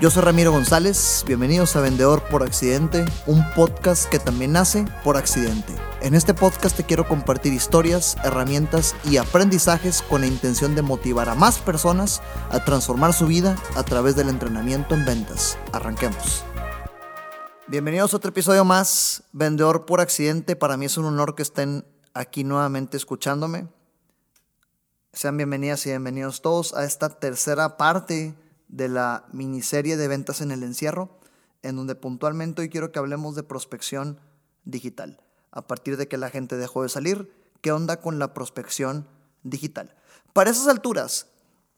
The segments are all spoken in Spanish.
Yo soy Ramiro González, bienvenidos a Vendedor por Accidente, un podcast que también nace por accidente. En este podcast te quiero compartir historias, herramientas y aprendizajes con la intención de motivar a más personas a transformar su vida a través del entrenamiento en ventas. Arranquemos. Bienvenidos a otro episodio más, Vendedor por Accidente. Para mí es un honor que estén aquí nuevamente escuchándome. Sean bienvenidas y bienvenidos todos a esta tercera parte de la miniserie de ventas en el encierro, en donde puntualmente hoy quiero que hablemos de prospección digital. A partir de que la gente dejó de salir, ¿qué onda con la prospección digital? Para esas alturas,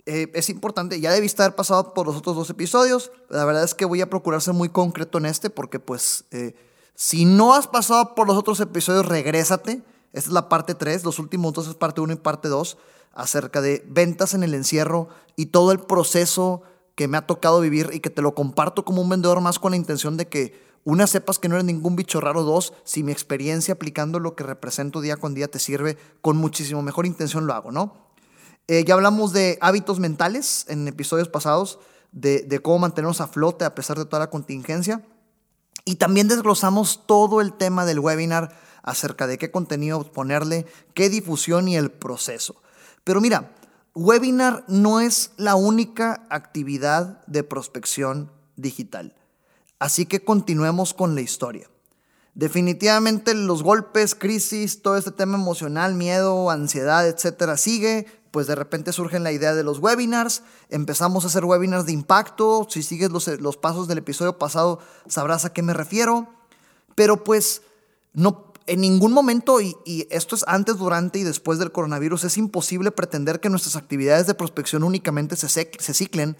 eh, es importante, ya debiste haber pasado por los otros dos episodios, la verdad es que voy a procurar ser muy concreto en este, porque pues eh, si no has pasado por los otros episodios, regrésate. Esta es la parte 3, los últimos dos es parte 1 y parte 2, acerca de ventas en el encierro y todo el proceso que me ha tocado vivir y que te lo comparto como un vendedor más con la intención de que una sepas que no eres ningún bicho raro, dos, si mi experiencia aplicando lo que represento día con día te sirve, con muchísimo mejor intención lo hago, ¿no? Eh, ya hablamos de hábitos mentales en episodios pasados, de, de cómo mantenernos a flote a pesar de toda la contingencia. Y también desglosamos todo el tema del webinar acerca de qué contenido ponerle, qué difusión y el proceso. Pero mira, webinar no es la única actividad de prospección digital. Así que continuemos con la historia. Definitivamente los golpes, crisis, todo este tema emocional, miedo, ansiedad, etcétera, sigue. Pues de repente surge la idea de los webinars. Empezamos a hacer webinars de impacto. Si sigues los, los pasos del episodio pasado, sabrás a qué me refiero. Pero pues no en ningún momento, y, esto es antes, durante y después del coronavirus, es imposible pretender que nuestras actividades de prospección únicamente se, se ciclen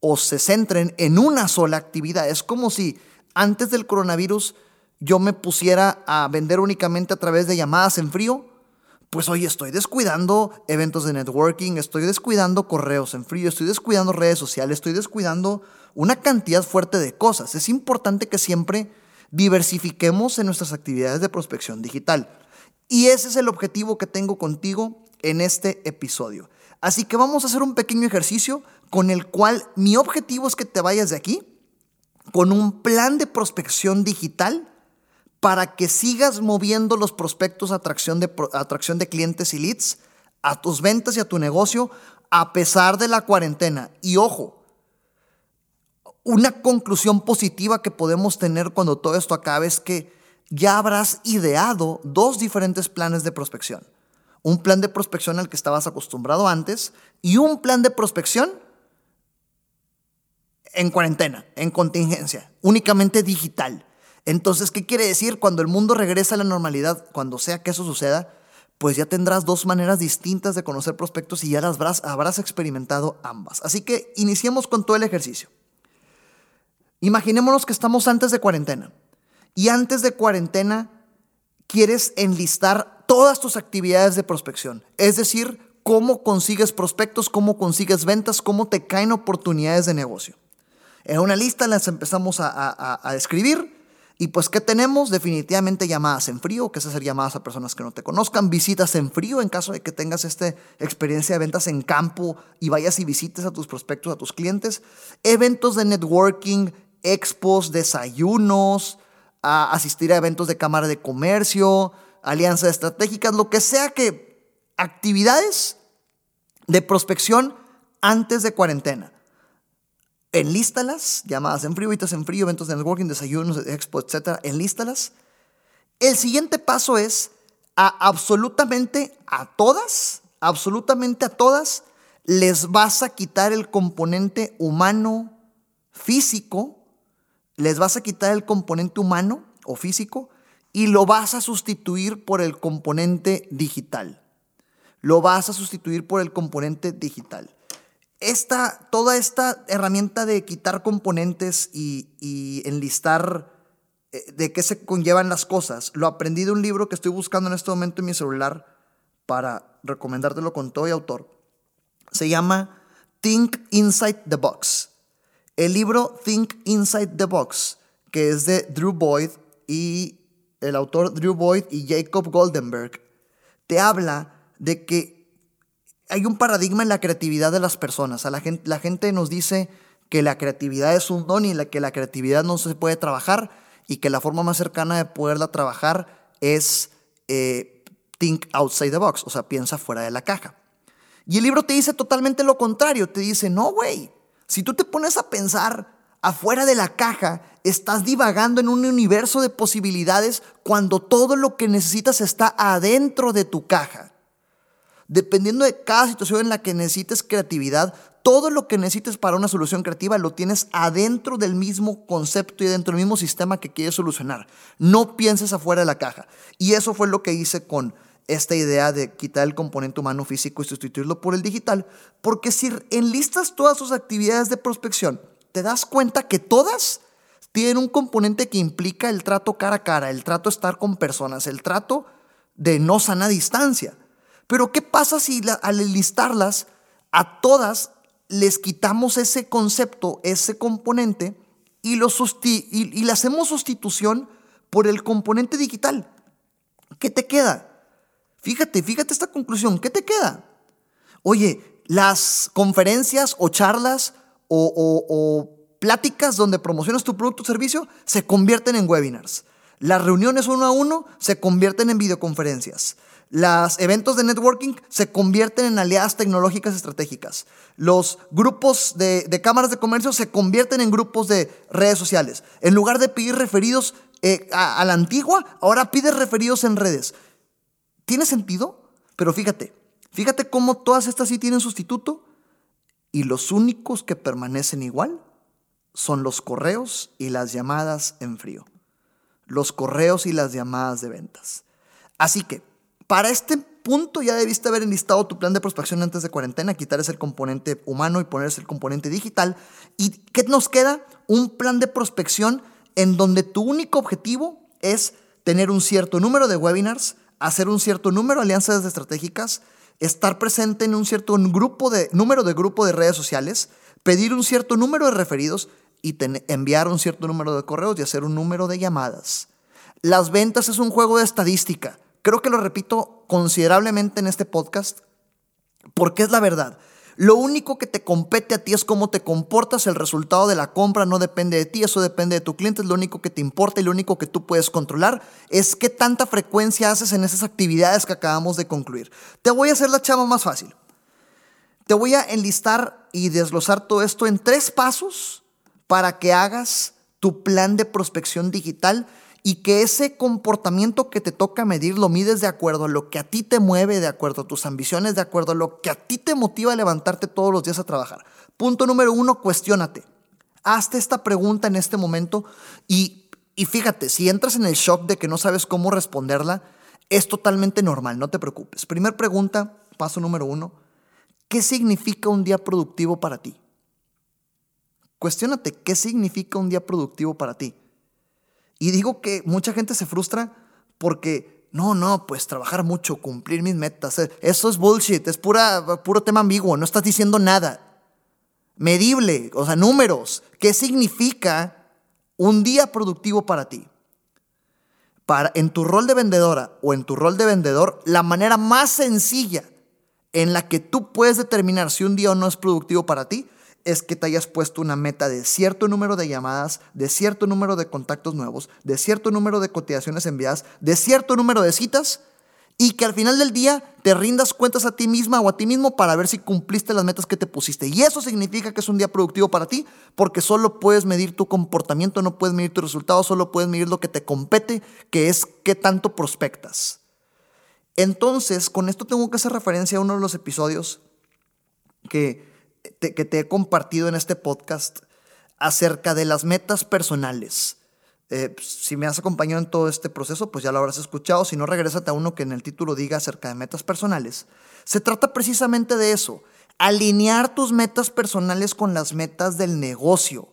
o se centren en una sola actividad. Es como si antes del coronavirus yo me pusiera a vender únicamente a través de llamadas en frío. Pues hoy estoy descuidando eventos de networking, estoy descuidando correos en frío, estoy descuidando redes sociales, estoy descuidando una cantidad fuerte de cosas. Es importante que siempre diversifiquemos en nuestras actividades de prospección digital. Y ese es el objetivo que tengo contigo en este episodio. Así que vamos a hacer un pequeño ejercicio con el cual mi objetivo es que te vayas de aquí con un plan de prospección digital para que sigas moviendo los prospectos a atracción de, atracción de clientes y leads a tus ventas y a tu negocio a pesar de la cuarentena. Y ojo, una conclusión positiva que podemos tener cuando todo esto acabe es que ya habrás ideado dos diferentes planes de prospección. Un plan de prospección al que estabas acostumbrado antes y un plan de prospección en cuarentena, en contingencia, únicamente digital. Entonces, ¿qué quiere decir? Cuando el mundo regresa a la normalidad, cuando sea que eso suceda, pues ya tendrás dos maneras distintas de conocer prospectos y ya las habrás, habrás experimentado ambas. Así que iniciemos con todo el ejercicio. Imaginémonos que estamos antes de cuarentena y antes de cuarentena quieres enlistar todas tus actividades de prospección, es decir, cómo consigues prospectos, cómo consigues ventas, cómo te caen oportunidades de negocio. En una lista las empezamos a, escribir y pues ¿qué tenemos? Definitivamente llamadas en frío, que es hacer llamadas a personas que no te conozcan, visitas en frío en caso de que tengas esta experiencia de ventas en campo y vayas y visites a tus prospectos, a tus clientes, eventos de networking, expos, desayunos, asistir a eventos de Cámara de Comercio, alianzas estratégicas, lo que sea que actividades de prospección antes de cuarentena. Enlístalas, llamadas en frío, en frío, eventos de networking, desayunos, expo, etc. Enlístalas. El siguiente paso es a absolutamente a todas, absolutamente a todas, les vas a quitar el componente humano, físico, les vas a quitar el componente humano o físico y lo vas a sustituir por el componente digital. Lo vas a sustituir por el componente digital. Esta, toda esta herramienta de quitar componentes y, enlistar eh, de qué se conllevan las cosas, lo aprendí de un libro que estoy buscando en este momento en mi celular para recomendártelo con todo y autor. Se llama Think Inside the Box. El libro Think Inside the Box, que es de Drew Boyd y el autor Drew Boyd y Jacob Goldenberg, te habla de que hay un paradigma en la creatividad de las personas. la, gente, la gente nos dice que la creatividad es un don y la, que la creatividad no se puede trabajar y que la forma más cercana de poderla trabajar es eh, think outside the box, o sea, piensa fuera de la caja. Y el libro te dice totalmente lo contrario, te dice, no, güey, si tú te pones a pensar afuera de la caja, estás divagando en un universo de posibilidades cuando todo lo que necesitas está adentro de tu caja. Dependiendo de cada situación en la que necesites creatividad, todo lo que necesites para una solución creativa lo tienes adentro del mismo concepto y dentro del mismo sistema que quieres solucionar. No pienses afuera de la caja. Y eso fue lo que hice con esta idea de quitar el componente humano físico y sustituirlo por el digital, porque si enlistas todas sus actividades de prospección, te das cuenta que todas tienen un componente que implica el trato cara a cara, el trato estar con personas, el trato de no sana distancia. Pero ¿qué pasa si al enlistarlas a todas les quitamos ese concepto, ese componente y, lo y le hacemos sustitución por el componente digital? ¿Qué te queda? Fíjate, fíjate esta conclusión. ¿Qué te queda? Oye, las conferencias o charlas o, pláticas donde promocionas tu producto o servicio se convierten en webinars. Las reuniones uno a uno se convierten en videoconferencias. Los eventos de networking se convierten en aliadas tecnológicas estratégicas. Los grupos de, cámaras de comercio se convierten en grupos de redes sociales. En lugar de pedir referidos eh, a, a, la antigua, ahora pides referidos en redes. ¿Tiene sentido? Pero fíjate, fíjate cómo todas estas sí tienen sustituto y los únicos que permanecen igual son los correos y las llamadas en frío. Los correos y las llamadas de ventas. Así que, para este punto ya debiste haber enlistado tu plan de prospección antes de cuarentena, quitar ese componente humano y ponerse el componente digital. ¿Y qué nos queda? Un plan de prospección en donde tu único objetivo es tener un cierto número de webinars, hacer un cierto número de alianzas estratégicas, estar presente en un cierto grupo de, número de grupo de redes sociales, pedir un cierto número de referidos y enviar un cierto número de correos y hacer un número de llamadas. Las ventas es un juego de estadística. Creo que lo repito considerablemente en este podcast porque es la verdad. Lo único que te compete a ti es cómo te comportas, el resultado de la compra no depende de ti, eso depende de tu cliente, lo único que te importa y lo único que tú puedes controlar es qué tanta frecuencia haces en esas actividades que acabamos de concluir. Te voy a hacer la chama más fácil. Te voy a enlistar y desglosar todo esto en tres pasos para que hagas tu plan de prospección digital y que ese comportamiento que te toca medir lo mides de acuerdo a lo que a ti te mueve, de acuerdo a tus ambiciones, de acuerdo a lo que a ti te motiva a levantarte todos los días a trabajar. Punto número uno, cuestiónate. Hazte esta pregunta en este momento y, y fíjate, si entras en el shock de que no sabes cómo responderla, es totalmente normal, no te preocupes. Primer pregunta, paso número uno, ¿qué significa un día productivo para ti? Cuestiónate, ¿qué significa un día productivo para ti? Y digo que mucha gente se frustra porque, no, no, pues trabajar mucho, cumplir mis metas, eh, eso es bullshit, es pura, puro tema ambiguo, no estás diciendo nada. Medible, o sea, números. ¿Qué significa un día productivo para ti? Para, en tu rol de vendedora o en tu rol de vendedor, la manera más sencilla en la que tú puedes determinar si un día o no es productivo para ti es que te hayas puesto una meta de cierto número de llamadas, de cierto número de contactos nuevos, de cierto número de cotizaciones enviadas, de cierto número de citas y que al final del día te rindas cuentas a ti misma o a ti mismo para ver si cumpliste las metas que te pusiste. Y eso significa que es un día productivo para ti porque solo puedes medir tu comportamiento, no puedes medir tus resultados, solo puedes medir lo que te compete, que es qué tanto prospectas. Entonces, con esto tengo que hacer referencia a uno de los episodios que que te he compartido en este podcast acerca de las metas personales. Eh, si me has acompañado en todo este proceso, pues ya lo habrás escuchado. Si no, regrésate a uno que en el título diga acerca de metas personales. Se trata precisamente de eso, alinear tus metas personales con las metas del negocio.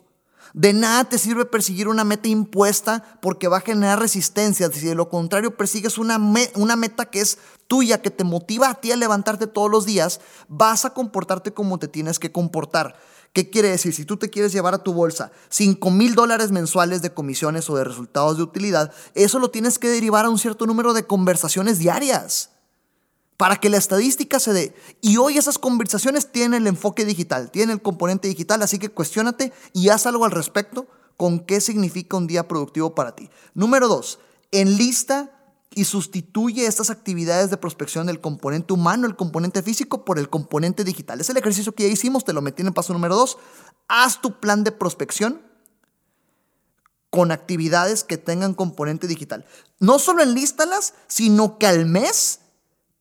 De nada te sirve perseguir una meta impuesta porque va a generar resistencia. Si de lo contrario persigues una, una meta que es tuya, que te motiva a ti a levantarte todos los días, vas a comportarte como te tienes que comportar. ¿Qué quiere decir? Si tú te quieres llevar a tu bolsa 5 mil dólares mensuales de comisiones o de resultados de utilidad, eso lo tienes que derivar a un cierto número de conversaciones diarias. Para que la estadística se dé. Y hoy esas conversaciones tienen el enfoque digital, tienen el componente digital, así que cuestionate y haz algo al respecto con qué significa un día productivo para ti. Número dos, enlista y sustituye estas actividades de prospección del componente humano, el componente físico, por el componente digital. Es el ejercicio que ya hicimos, te lo metí en el paso número dos. Haz tu plan de prospección con actividades que tengan componente digital. No solo enlístalas, sino que al mes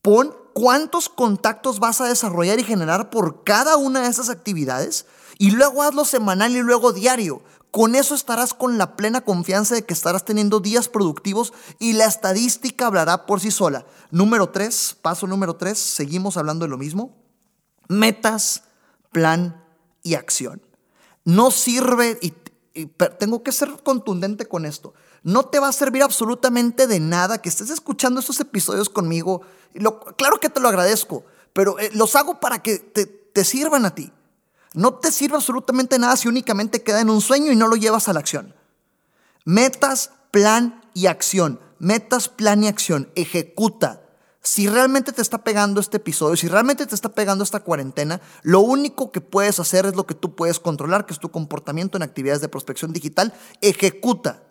pon cuántos contactos vas a desarrollar y generar por cada una de esas actividades y luego hazlo semanal y luego diario. Con eso estarás con la plena confianza de que estarás teniendo días productivos y la estadística hablará por sí sola. Número tres, paso número tres, seguimos hablando de lo mismo. Metas, plan y acción. No sirve, y, tengo que ser contundente con esto, no te va a servir absolutamente de nada que estés escuchando estos episodios conmigo. claro que te lo agradezco, pero eh, los hago para que te sirvan a ti. No te sirve absolutamente nada si únicamente queda en un sueño y no lo llevas a la acción. Metas, plan y acción. Metas, plan y acción. Ejecuta. Si realmente te está pegando este episodio, si realmente te está pegando esta cuarentena, lo único que puedes hacer es lo que tú puedes controlar, que es tu comportamiento en actividades de prospección digital. Ejecuta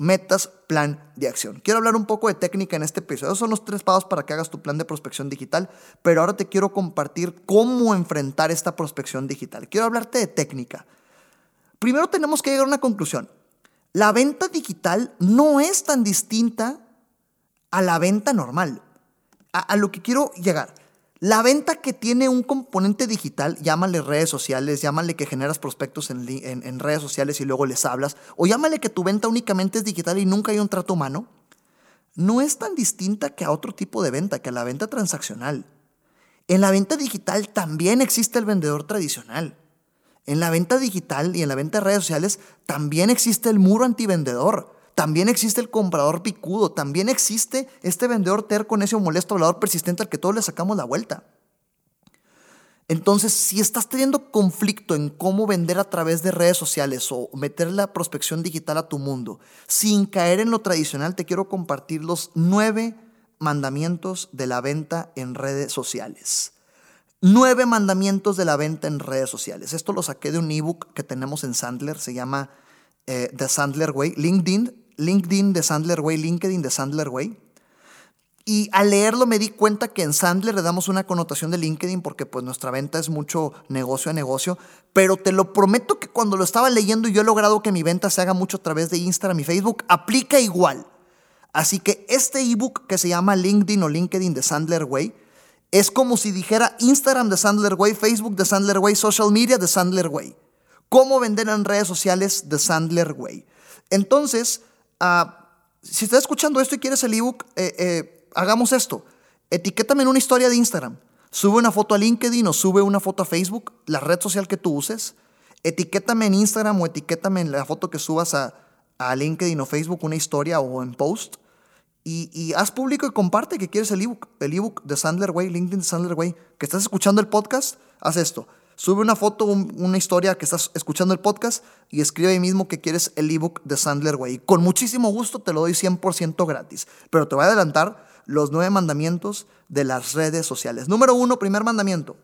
metas, plan de acción. Quiero hablar un poco de técnica en este episodio. Esos son los tres pasos para que hagas tu plan de prospección digital, pero ahora te quiero compartir cómo enfrentar esta prospección digital. Quiero hablarte de técnica. Primero tenemos que llegar a una conclusión. La venta digital no es tan distinta a la venta normal. A, a lo que quiero llegar. La venta que tiene un componente digital, llámale redes sociales, llámale que generas prospectos en, redes sociales y luego les hablas, o llámale que tu venta únicamente es digital y nunca hay un trato humano, no es tan distinta que a otro tipo de venta, que a la venta transaccional. En la venta digital también existe el vendedor tradicional. En la venta digital y en la venta de redes sociales también existe el muro antivendedor. También existe el comprador picudo, también existe este vendedor terco, ese molesto, hablador persistente al que todos le sacamos la vuelta. Entonces, si estás teniendo conflicto en cómo vender a través de redes sociales o meter la prospección digital a tu mundo, sin caer en lo tradicional, te quiero compartir los nueve mandamientos de la venta en redes sociales. Nueve mandamientos de la venta en redes sociales. Esto lo saqué de un ebook que tenemos en Sandler, se llama eh, The Sandler Way. LinkedIn LinkedIn de Sandler Way, LinkedIn de Sandler Way. Y al leerlo me di cuenta que en Sandler le damos una connotación de LinkedIn porque pues nuestra venta es mucho negocio a negocio, pero te lo prometo que cuando lo estaba leyendo y yo he logrado que mi venta se haga mucho a través de Instagram y Facebook, aplica igual. Así que este ebook que se llama LinkedIn o LinkedIn de Sandler Way es como si dijera Instagram de Sandler Way, Facebook de Sandler Way, social media de Sandler Way. Cómo vender en redes sociales de Sandler Way. Entonces, Si estás escuchando esto y quieres el ebook, eh, eh, hagamos esto. Etiquétame en una historia de Instagram. Sube una foto a LinkedIn o sube una foto a Facebook, la red social que tú uses. Etiquétame en Instagram o etiquétame en la foto que subas a, LinkedIn o Facebook, una historia o en post. Y, haz público y comparte que quieres el ebook, el ebook de Sandler Way, LinkedIn de Sandler Way, que estás escuchando el podcast, haz esto. Sube una foto, una historia que estás escuchando el podcast y escribe ahí mismo que quieres el ebook de Sandler Way. Con muchísimo gusto te lo doy 100% gratis. Pero te voy a adelantar los nueve mandamientos de las redes sociales. Número uno, primer mandamiento.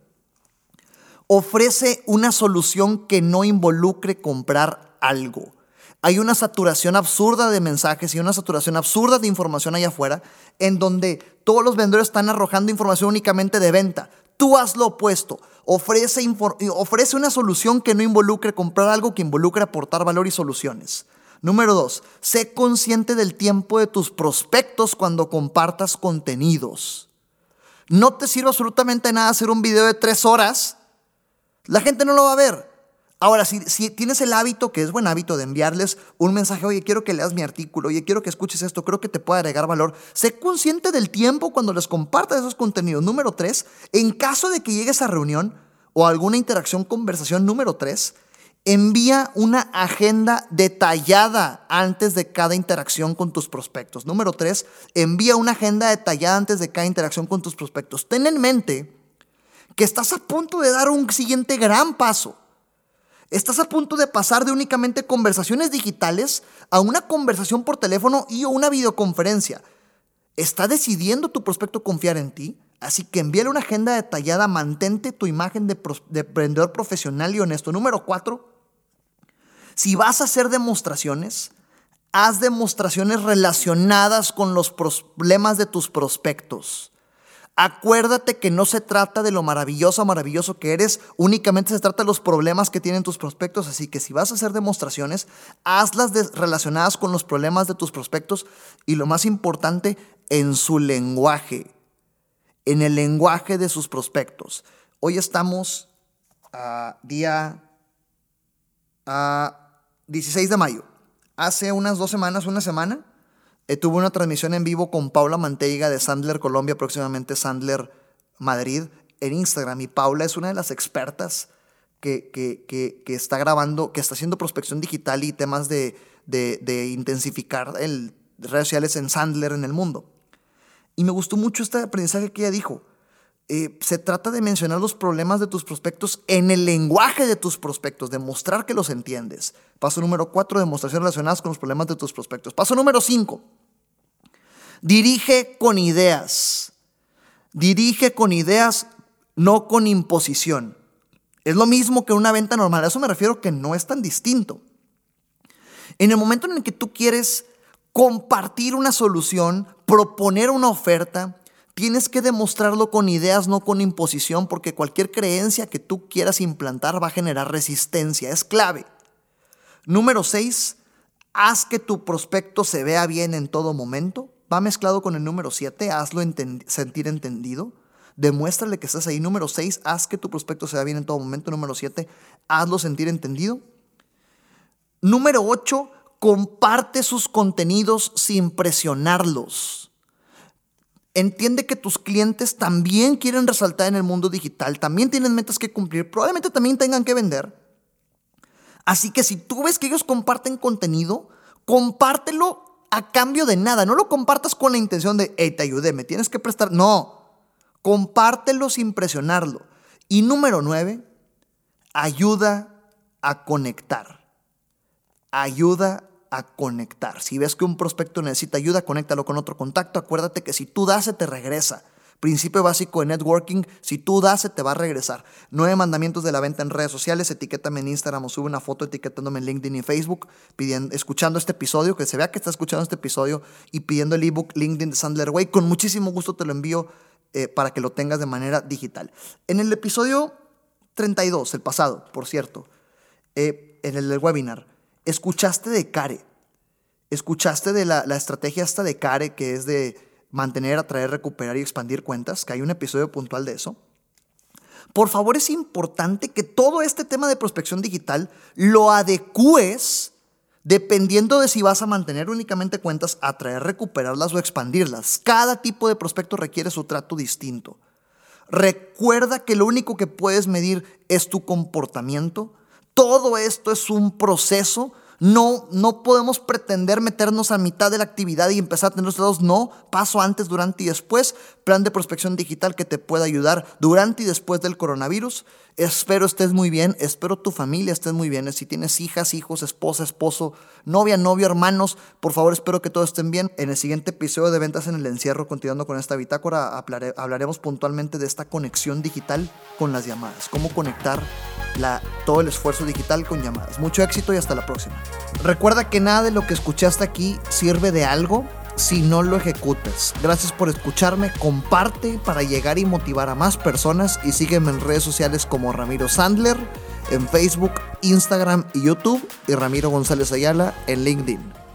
Ofrece una solución que no involucre comprar algo. Hay una saturación absurda de mensajes y una saturación absurda de información allá afuera en donde todos los vendedores están arrojando información únicamente de venta. Tú haz lo opuesto. Ofrece, ofrece una solución que no involucre comprar algo, que involucre aportar valor y soluciones. Número dos, sé consciente del tiempo de tus prospectos cuando compartas contenidos. No te sirve absolutamente nada hacer un video de tres horas. La gente no lo va a ver. Ahora, si, tienes el hábito, que es buen hábito, de enviarles un mensaje, oye, quiero que leas mi artículo, oye, quiero que escuches esto, creo que te puede agregar valor, sé consciente del tiempo cuando les compartas esos contenidos. Número tres, en caso de que llegues a reunión o alguna interacción, conversación, número tres, envía una agenda detallada antes de cada interacción con tus prospectos. Número tres, envía una agenda detallada antes de cada interacción con tus prospectos. Ten en mente que estás a punto de dar un siguiente gran paso Estás a punto de pasar de únicamente conversaciones digitales a una conversación por teléfono y o una videoconferencia. ¿Está decidiendo tu prospecto confiar en ti? Así que envíale una agenda detallada, mantente tu imagen de, de emprendedor profesional y honesto. Número cuatro, si vas a hacer demostraciones, haz demostraciones relacionadas con los problemas de tus prospectos. Acuérdate que no se trata de lo maravilloso o maravilloso que eres, únicamente se trata de los problemas que tienen tus prospectos, así que si vas a hacer demostraciones, hazlas relacionadas con los problemas de tus prospectos y lo más importante, en su lenguaje, en el lenguaje de sus prospectos. Hoy estamos a día a 16 de mayo. Hace unas dos semanas, una semana, eh, tuve una transmisión en vivo con Paula Manteiga de Sandler Colombia, próximamente Sandler Madrid, en Instagram. Y Paula es una de las expertas que, que, está grabando, que está haciendo prospección digital y temas de, de, intensificar el, redes sociales en Sandler en el mundo. Y me gustó mucho este aprendizaje que ella dijo. Eh, se trata de mencionar los problemas de tus prospectos en el lenguaje de tus prospectos, demostrar que los entiendes. Paso número cuatro, demostración relacionadas con los problemas de tus prospectos. Paso número cinco, dirige con ideas. Dirige con ideas, no con imposición. Es lo mismo que una venta normal. A eso me refiero que no es tan distinto. En el momento en el que tú quieres compartir una solución, proponer una oferta, Tienes que demostrarlo con ideas, no con imposición, porque cualquier creencia que tú quieras implantar va a generar resistencia. Es clave. Número 6. Haz que tu prospecto se vea bien en todo momento. Va mezclado con el número 7. Hazlo sentir entendido. Demuéstrale que estás ahí. Número 6. Haz que tu prospecto se vea bien en todo momento. Número 7. Hazlo sentir entendido. Número 8. Comparte sus contenidos sin presionarlos. Entiende que tus clientes también quieren resaltar en el mundo digital, también tienen metas que cumplir, probablemente también tengan que vender. Así que si tú ves que ellos comparten contenido, compártelo a cambio de nada. No lo compartas con la intención de, hey, te ayudé, me tienes que prestar. No, compártelo sin presionarlo. Y número nueve, ayuda a conectar. Ayuda a conectar. Si ves que un prospecto necesita ayuda, conéctalo con otro contacto. Acuérdate que si tú das, se te regresa. Principio básico de networking, si tú das, se te va a regresar. Nueve mandamientos de la venta en redes sociales, etiquétame en Instagram o sube una foto etiquetándome en LinkedIn y Facebook, escuchando este episodio, que se vea que está escuchando este episodio y pidiendo el ebook LinkedIn de Sandler Way. Con muchísimo gusto te lo envío eh, para que lo tengas de manera digital. En el episodio 32, el pasado, por cierto, eh, en el webinar, escuchaste de Care, escuchaste de la, estrategia esta de Care que es de mantener, atraer, recuperar y expandir cuentas, que hay un episodio puntual de eso. Por favor, es importante que todo este tema de prospección digital lo adecúes dependiendo de si vas a mantener únicamente cuentas, atraer, recuperarlas o expandirlas. Cada tipo de prospecto requiere su trato distinto. Recuerda que lo único que puedes medir es tu comportamiento, todo esto es un proceso. No, no podemos pretender meternos a mitad de la actividad y empezar a tener datos. No, paso antes, durante y después. Plan de prospección digital que te pueda ayudar durante y después del coronavirus. Espero estés muy bien, espero tu familia estés muy bien. Si tienes hijas, hijos, esposa, esposo, novia, novio, hermanos, por favor espero que todos estén bien. En el siguiente episodio de Ventas en el Encierro, continuando con esta bitácora, hablaremos puntualmente de esta conexión digital con las llamadas. Cómo conectar todo el esfuerzo digital con llamadas. Mucho éxito y hasta la próxima. Recuerda que nada de lo que escuchaste aquí sirve de algo si no lo ejecutas. Gracias por escucharme, comparte para llegar y motivar a más personas y sígueme en redes sociales como Ramiro Sandler, en Facebook, Instagram y YouTube y Ramiro González Ayala en LinkedIn.